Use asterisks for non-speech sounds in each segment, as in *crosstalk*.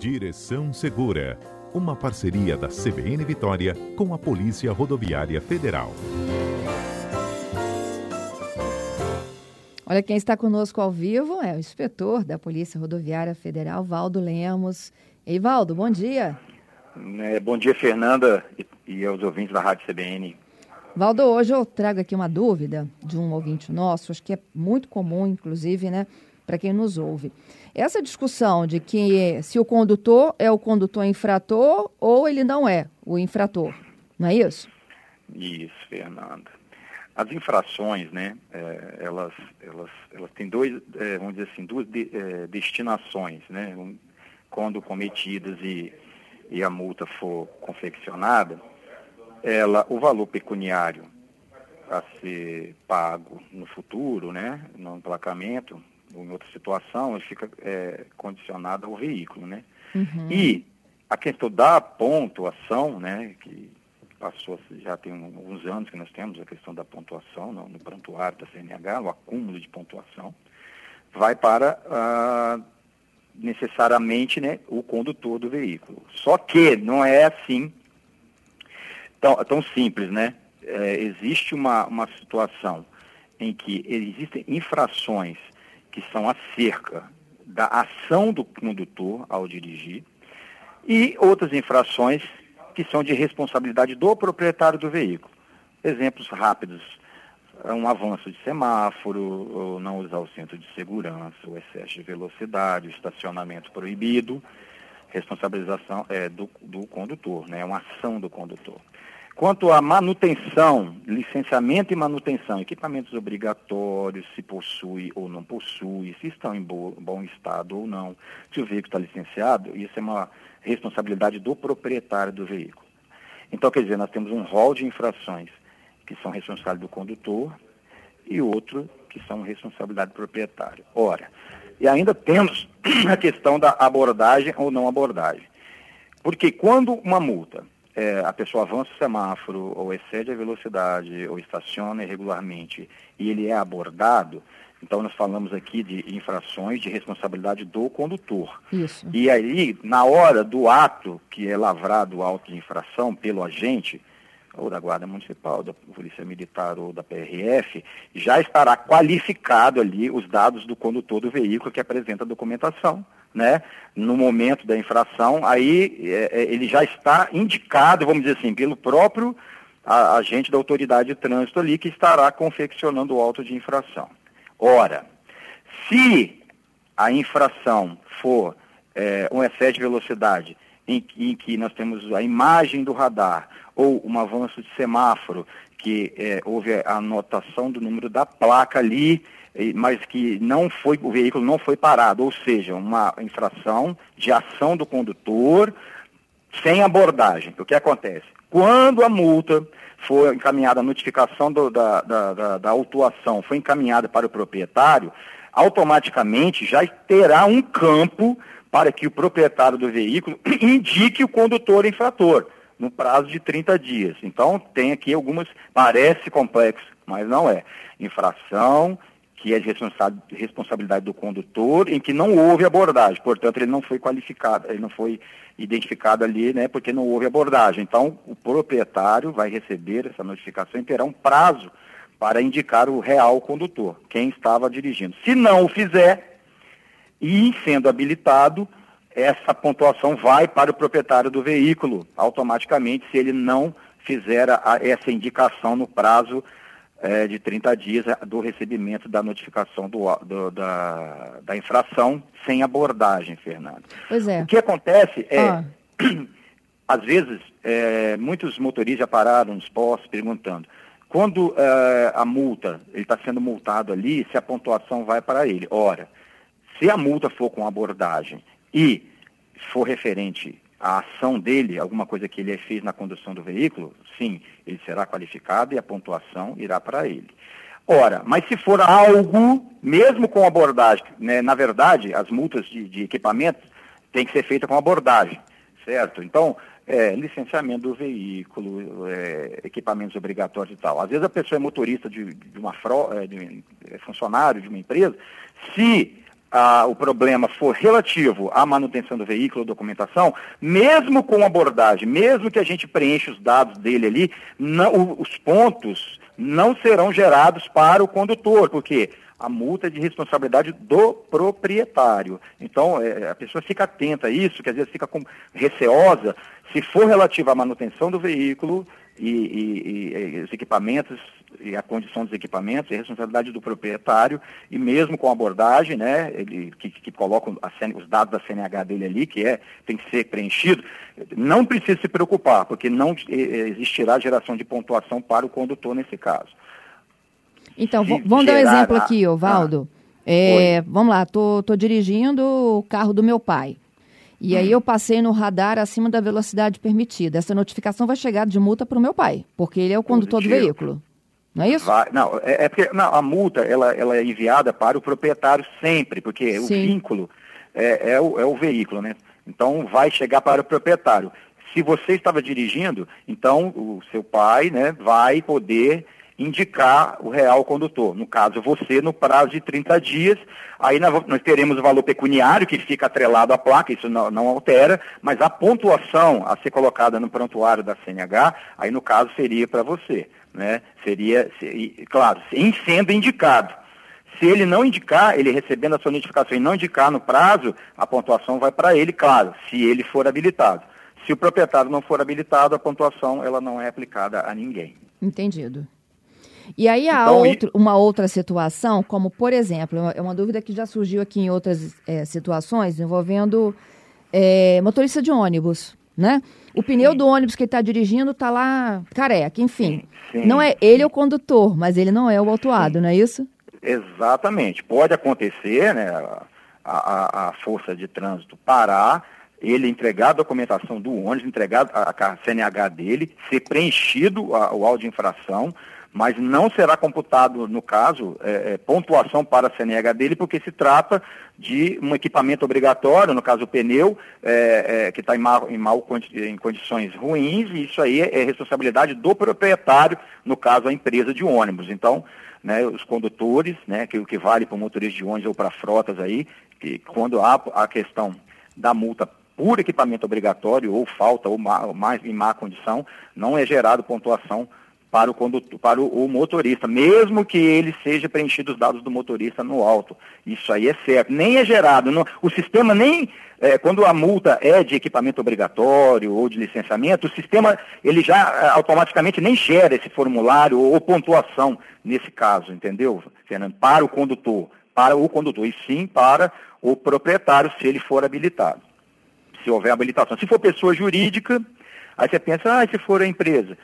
Direção Segura, uma parceria da CBN Vitória com a Polícia Rodoviária Federal. Olha, quem está conosco ao vivo é o inspetor da Polícia Rodoviária Federal, Valdo Lemos. Ei, Valdo, bom dia. É, bom dia, Fernanda e, e aos ouvintes da Rádio CBN. Valdo, hoje eu trago aqui uma dúvida de um ouvinte nosso, acho que é muito comum, inclusive, né, para quem nos ouve. Essa discussão de que se o condutor é o condutor infrator ou ele não é o infrator, não é isso? Isso, Fernanda. As infrações, né, é, elas, elas, elas têm dois, é, vamos dizer assim, duas de, é, destinações, né, um, quando cometidas e, e a multa for confeccionada, ela, o valor pecuniário a ser pago no futuro, né, no emplacamento, ou em outra situação, ele fica é, condicionado ao veículo, né? Uhum. E a questão da pontuação, né, que passou, já tem alguns anos que nós temos a questão da pontuação no, no prontuário da CNH, o acúmulo de pontuação, vai para ah, necessariamente né, o condutor do veículo. Só que não é assim tão, tão simples, né? É, existe uma, uma situação em que existem infrações que são acerca da ação do condutor ao dirigir, e outras infrações que são de responsabilidade do proprietário do veículo. Exemplos rápidos, um avanço de semáforo, não usar o centro de segurança, o excesso de velocidade, o estacionamento proibido, responsabilização é, do, do condutor, né, uma ação do condutor. Quanto à manutenção, licenciamento e manutenção, equipamentos obrigatórios, se possui ou não possui, se estão em bo bom estado ou não, se o veículo está licenciado, isso é uma responsabilidade do proprietário do veículo. Então, quer dizer, nós temos um rol de infrações que são responsabilidade do condutor e outro que são responsabilidade do proprietário. Ora, e ainda temos *clears throat* a questão da abordagem ou não abordagem. Porque quando uma multa é, a pessoa avança o semáforo, ou excede a velocidade, ou estaciona irregularmente, e ele é abordado, então nós falamos aqui de infrações de responsabilidade do condutor. Isso. E aí, na hora do ato que é lavrado o auto de infração pelo agente, ou da Guarda Municipal, da Polícia Militar ou da PRF, já estará qualificado ali os dados do condutor do veículo que apresenta a documentação né, no momento da infração, aí é, é, ele já está indicado, vamos dizer assim, pelo próprio agente da autoridade de trânsito ali que estará confeccionando o auto de infração. Ora, se a infração for é, um excesso de velocidade em, em, que nós temos a imagem do radar ou um avanço de semáforo, que é, houve a anotação do número da placa ali, mas que não foi, o veículo não foi parado, ou seja, uma infração de ação do condutor sem abordagem. O que acontece? Quando a multa for encaminhada, a notificação do, da, da, da, da autuação foi encaminhada para o proprietário, automaticamente já terá um campo para que o proprietário do veículo *clears throat* indique o condutor infrator no prazo de 30 dias. Então, tem aqui algumas, parece complexo, mas não é. Infração que é de responsabilidade do condutor, em que não houve abordagem, portanto ele não foi qualificado, ele não foi identificado ali, né, porque não houve abordagem. Então o proprietário vai receber essa notificação e terá um prazo para indicar o real condutor, quem estava dirigindo. Se não o fizer, e sendo habilitado, essa pontuação vai para o proprietário do veículo, automaticamente, se ele não fizer a, essa indicação no prazo é, de 30 dias do recebimento da notificação do, do, da, da infração sem abordagem, Fernando. Pois é. O que acontece é, ah. *clears throat* às vezes, é, muitos motoristas já pararam nos postos perguntando, quando é, a multa, ele está sendo multado ali, se a pontuação vai para ele. Ora, se a multa for com abordagem e for referente a ação dele, alguma coisa que ele fez na condução do veículo, sim, ele será qualificado e a pontuação irá para ele. Ora, mas se for algo, mesmo com abordagem, né, na verdade, as multas de, de equipamentos têm que ser feitas com abordagem, certo? Então, é, licenciamento do veículo, é, equipamentos obrigatórios e tal. Às vezes a pessoa é motorista de, de uma fro, é, de, é funcionário de uma empresa, se o problema for relativo à manutenção do veículo, documentação, mesmo com abordagem, mesmo que a gente preencha os dados dele ali, não, os pontos não serão gerados para o condutor, porque a multa é de responsabilidade do proprietário. Então, é, a pessoa fica atenta a isso, que às vezes fica com, receosa, se for relativa à manutenção do veículo e, e, e os equipamentos e a condição dos equipamentos, é responsabilidade do proprietário, e mesmo com abordagem, né, ele, que, que coloca os dados da CNH dele ali, que é, tem que ser preenchido, não precisa se preocupar, porque não existirá geração de pontuação para o condutor nesse caso. Então, se vamos dar um exemplo aqui, Ovaldo. Ah, é, vamos lá, tô, tô dirigindo o carro do meu pai. E hum. aí eu passei no radar acima da velocidade permitida. Essa notificação vai chegar de multa para o meu pai, porque ele é o condutor Positivo. do veículo. Não é isso? Vai, não, é, é, porque não, a multa ela, ela é enviada para o proprietário sempre, porque Sim. o vínculo é, é, o, é o veículo, né? Então vai chegar para o proprietário. Se você estava dirigindo, então o seu pai né, vai poder indicar o real condutor. No caso, você, no prazo de 30 dias, aí nós, teremos o valor pecuniário que fica atrelado à placa, isso não, não, altera, mas a pontuação a ser colocada no prontuário da CNH, aí no caso seria para você. Né? Seria, claro, em sendo indicado. Se ele não indicar, ele recebendo a sua notificação e não indicar no prazo, a pontuação vai para ele, claro, se ele for habilitado. Se o proprietário não for habilitado, a pontuação ela não é aplicada a ninguém. Entendido. E aí há então, outro, uma outra situação, como por exemplo, é uma dúvida que já surgiu aqui em outras é, situações envolvendo é, motorista de ônibus, né? O pneu sim. do ônibus que ele está dirigindo está lá careca, enfim. Sim, sim, não é ele é o condutor, mas ele não é o autuado, não é isso? Exatamente. Pode acontecer, né? A, a, a força de trânsito parar, ele entregar a documentação do ônibus, entregar a, a CNH dele, ser preenchido a, o áudio de infração, mas não será computado, no caso, é, é, pontuação para a CNH dele, porque se trata de um equipamento obrigatório, no caso o pneu, é, é que está em, mal, em, mal, em condições ruins, e isso aí é, responsabilidade do proprietário, no caso a empresa de ônibus. Então, né, os condutores, né, que o que vale para o motorista de ônibus ou para frotas aí, que quando há a questão da multa por equipamento obrigatório ou falta ou mais em má condição, não é gerado pontuação para o condutor, para o, motorista, mesmo que ele seja preenchido os dados do motorista no auto. Isso aí é certo. Nem é gerado. No, o sistema nem, é, quando a multa é de equipamento obrigatório ou de licenciamento, o sistema ele já é, automaticamente nem gera esse formulário ou, ou pontuação nesse caso, entendeu, Fernando? Para o condutor, para o condutor, e sim para o proprietário, se ele for habilitado. Se houver habilitação. Se for pessoa jurídica, aí você pensa, ah, se for a empresa.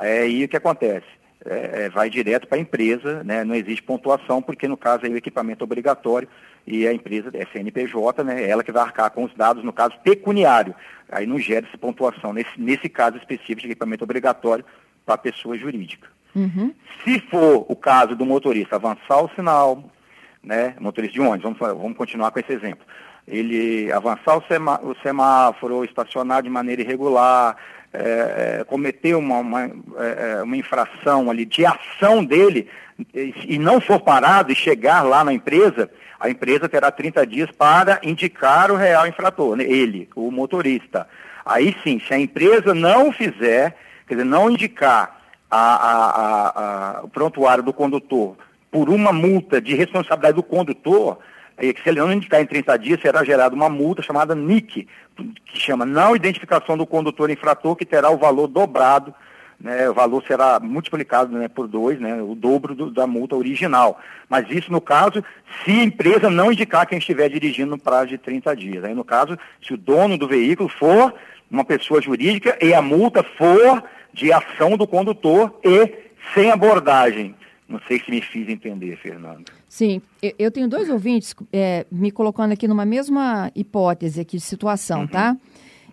É aí o que acontece? É, é vai direto para a empresa, né? não existe pontuação, porque no caso aí o equipamento é obrigatório e a empresa é CNPJ, né? é ela que vai arcar com os dados, no caso pecuniário. Aí não gera essa pontuação, nesse, nesse caso específico de equipamento obrigatório para a pessoa jurídica. Uhum. Se for o caso do motorista avançar o sinal, né, motorista de ônibus, vamos, vamos continuar com esse exemplo. Ele avançar o, semá o semáforo, estacionar de maneira irregular, é, é, cometeu uma, uma, é, é, uma, infração ali de ação dele e, não for parado e chegar lá na empresa, a empresa terá 30 dias para indicar o real infrator, né? ele, o motorista. Aí sim, se a empresa não fizer, quer dizer, não indicar a, a, a, o prontuário do condutor por uma multa de responsabilidade do condutor, se ele não indicar em 30 dias, será gerada uma multa chamada NIC, que chama não identificação do condutor infrator, que terá o valor dobrado, né, o valor será multiplicado né, por dois, né, o dobro do, da multa original. Mas isso no caso, se a empresa não indicar quem estiver dirigindo no prazo de 30 dias. Aí no caso, se o dono do veículo for uma pessoa jurídica e a multa for de ação do condutor e sem abordagem. Não sei se me fiz entender, Fernando. Sim, eu tenho dois ouvintes é, me colocando aqui numa mesma hipótese aqui de situação, uhum. tá?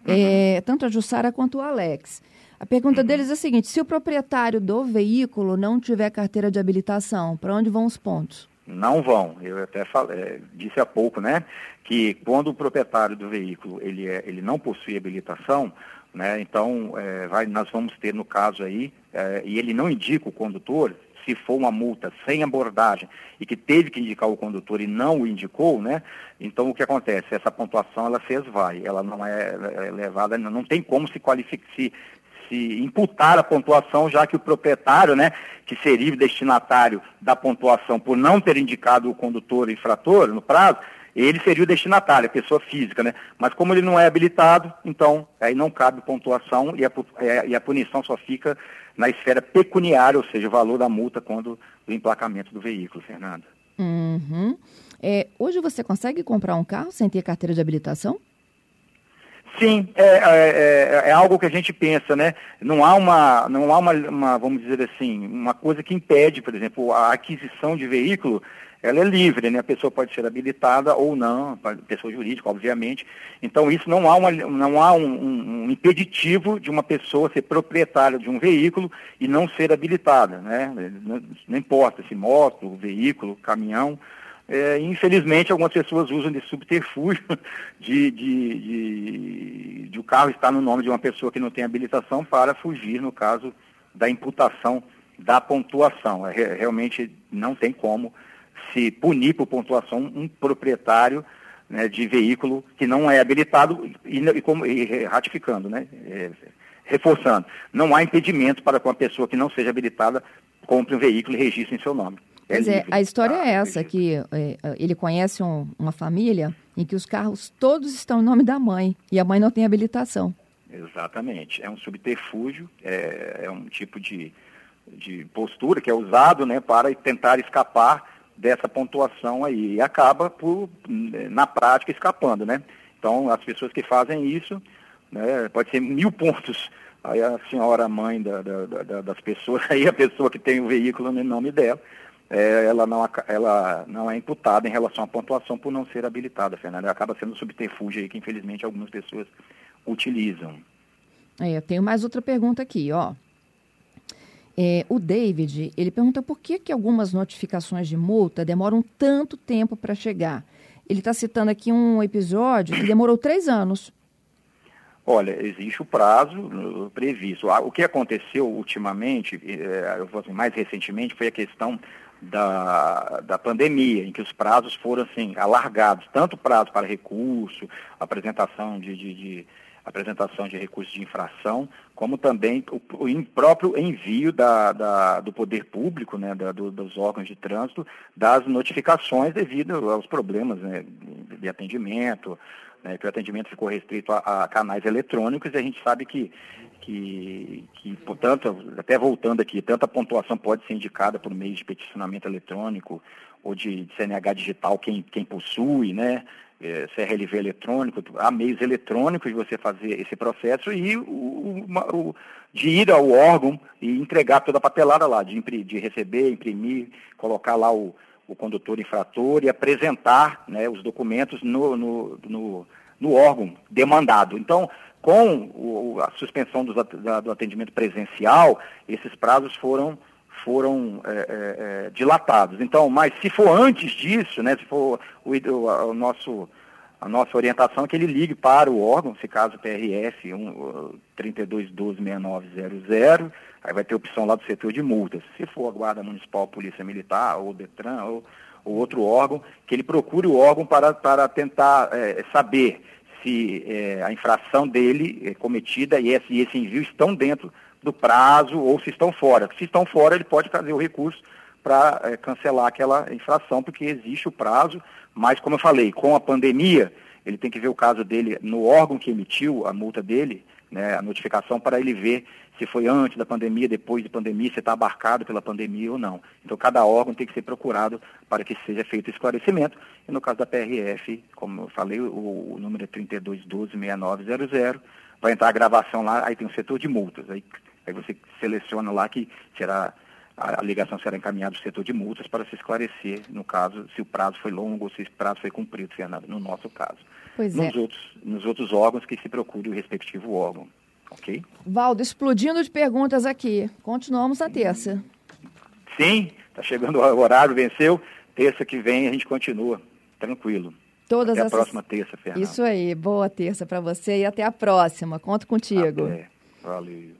É, tanto a Jussara quanto o Alex. A pergunta uhum. deles é a seguinte: se o proprietário do veículo não tiver carteira de habilitação, para onde vão os pontos? Não vão. Eu até falei, disse há pouco, né, que quando o proprietário do veículo ele, é, ele não possui habilitação, né, então é, vai, nós vamos ter no caso aí, é, e ele não indica o condutor, se for uma multa sem abordagem e que teve que indicar o condutor e não o indicou, né? Então o que acontece? Essa pontuação ela se esvai, ela não é, é levada, não tem como se qualificar, se, se imputar a pontuação, já que o proprietário, né, que seria o destinatário da pontuação por não ter indicado o condutor infrator no prazo, ele seria o destinatário, a pessoa física, né? Mas como ele não é habilitado, então aí não cabe pontuação e a, é, e a punição só fica na esfera pecuniária, ou seja, o valor da multa quando o emplacamento do veículo, Fernanda. Uhum. É, hoje você consegue comprar um carro sem ter carteira de habilitação? Sim, é, é, é, é, algo que a gente pensa, né? Não há, uma, não há uma, uma, vamos dizer assim, uma coisa que impede, por exemplo, a aquisição de veículo ela é livre, né? A pessoa pode ser habilitada ou não, pessoa jurídica, obviamente. Então, isso não há, uma, não há um, um, um, impeditivo de uma pessoa ser proprietária de um veículo e não ser habilitada, né? Não, não importa se moto, veículo, caminhão. É, infelizmente, algumas pessoas usam de subterfúgio *laughs* de, de, de, de o carro estar no nome de uma pessoa que não tem habilitação para fugir, no caso da imputação da pontuação. É, realmente não tem como se punir por pontuação um proprietário né, de veículo que não é habilitado e, e, como, e ratificando, né, é, reforçando. Não há impedimento para que uma pessoa que não seja habilitada compre um veículo e registre em seu nome. É Quer dizer, a história é essa, que é, ele conhece um, uma família em que os carros todos estão em nome da mãe e a mãe não tem habilitação. Exatamente. É um subterfúgio, é, é um tipo de, de postura que é usado né, para tentar escapar dessa pontuação aí e acaba por, na prática escapando, né? Então as pessoas que fazem isso, né, pode ser mil pontos. Aí a senhora mãe da, da, da, das pessoas, *laughs* aí a pessoa que tem o veículo no nome dela, é, ela, não, ela não é imputada em relação à pontuação por não ser habilitada, Fernanda. Acaba sendo um subterfúgio aí que infelizmente algumas pessoas utilizam. É, eu tenho mais outra pergunta aqui, ó. É, o David, ele pergunta por que, que algumas notificações de multa demoram tanto tempo para chegar. Ele está citando aqui um episódio que demorou três anos. Olha, existe o prazo previsto. Ah, o que aconteceu ultimamente, é, eu vou mais recentemente, foi a questão da, da pandemia, em que os prazos foram assim, alargados, tanto prazo para recurso, apresentação de, de, de apresentação de recursos de infração, como também o, o próprio envio da, da, do poder público, né, da, do, dos órgãos de trânsito, das notificações devido aos problemas né, de atendimento, né, que o atendimento ficou restrito a, a, canais eletrônicos, e a gente sabe que, que, que, portanto, até voltando aqui, tanta pontuação pode ser indicada por meio de peticionamento eletrônico ou de, de CNH digital, quem, quem possui, né? É, CRLV eletrônico, há meios eletrônicos de você fazer esse processo e o, o, de ir ao órgão e entregar toda a papelada lá, de, de receber, imprimir, colocar lá o, o condutor infrator e apresentar né, os documentos no, no, no, no, órgão demandado. Então, com o, a suspensão do, da, do atendimento presencial, esses prazos foram foram é, é, é, dilatados. Então, mas se for antes disso, né, se for o, o, o, nosso, a nossa orientação é que ele ligue para o órgão, se caso PRF um, 32126900, aí vai ter opção lá do setor de multas. Se for a Guarda Municipal, Polícia Militar, ou Detran, ou, ou outro órgão, que ele procure o órgão para, para tentar é, saber se é, a infração dele é cometida e esse, e esse envio estão dentro do prazo ou se estão fora. Se estão fora, ele pode fazer o recurso para é, cancelar aquela infração, porque existe o prazo, mas como eu falei, com a pandemia, ele tem que ver o caso dele no órgão que emitiu a multa dele, né, a notificação, para ele ver se foi antes da pandemia, depois da pandemia, se está abarcado pela pandemia ou não. Então, cada órgão tem que ser procurado para que seja feito esclarecimento. E no caso da PRF, como eu falei, o, o número é 32126900, vai entrar a gravação lá, aí tem o setor de multas. Aí Aí você seleciona lá que será a, ligação será encaminhada ao setor de multas para se esclarecer, no caso, se o prazo foi longo ou se esse prazo foi cumprido, Fernando, no nosso caso. Pois nos, é. outros, nos outros órgãos que se procure o respectivo órgão. Ok? Valdo, explodindo de perguntas aqui. Continuamos na terça. Sim, está chegando o horário, venceu. Terça que vem a gente continua. Tranquilo. Todas até essas... a próxima terça, Fernando. Isso aí, boa terça para você e até a próxima. Conto contigo. Até. Valeu.